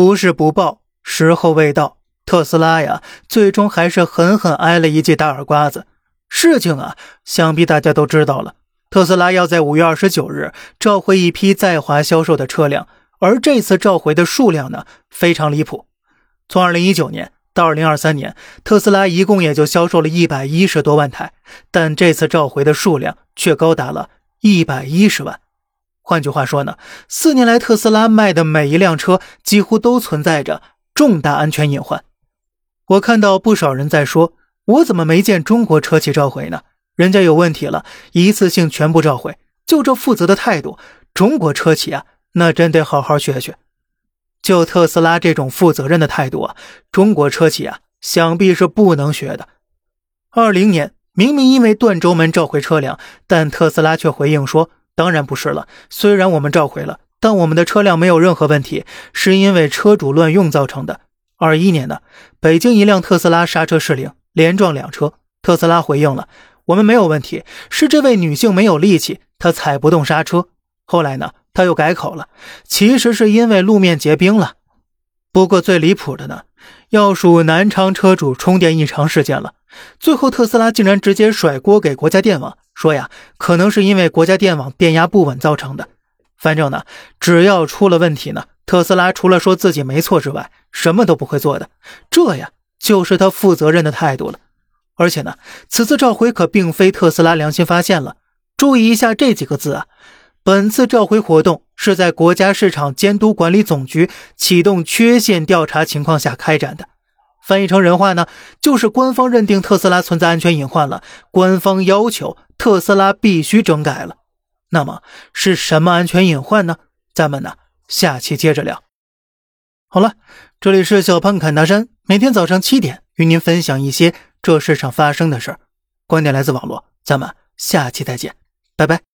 不是不报，时候未到。特斯拉呀，最终还是狠狠挨了一记大耳刮子。事情啊，想必大家都知道了。特斯拉要在五月二十九日召回一批在华销售的车辆，而这次召回的数量呢，非常离谱。从二零一九年到二零二三年，特斯拉一共也就销售了一百一十多万台，但这次召回的数量却高达了一百一十万。换句话说呢，四年来特斯拉卖的每一辆车几乎都存在着重大安全隐患。我看到不少人在说，我怎么没见中国车企召回呢？人家有问题了，一次性全部召回，就这负责的态度，中国车企啊，那真得好好学学。就特斯拉这种负责任的态度啊，中国车企啊，想必是不能学的。二零年明明因为断轴门召回车辆，但特斯拉却回应说，当然不是了。虽然我们召回了，但我们的车辆没有任何问题，是因为车主乱用造成的。二一年呢，北京一辆特斯拉刹车失灵，连撞两车。特斯拉回应了：“我们没有问题，是这位女性没有力气，她踩不动刹车。”后来呢，他又改口了，其实是因为路面结冰了。不过最离谱的呢，要数南昌车主充电异常事件了。最后特斯拉竟然直接甩锅给国家电网，说呀，可能是因为国家电网电压不稳造成的。反正呢，只要出了问题呢。特斯拉除了说自己没错之外，什么都不会做的，这呀就是他负责任的态度了。而且呢，此次召回可并非特斯拉良心发现了。注意一下这几个字啊，本次召回活动是在国家市场监督管理总局启动缺陷调查情况下开展的。翻译成人话呢，就是官方认定特斯拉存在安全隐患了，官方要求特斯拉必须整改了。那么是什么安全隐患呢？咱们呢？下期接着聊。好了，这里是小胖侃大山，每天早上七点与您分享一些这世上发生的事儿，观点来自网络，咱们下期再见，拜拜。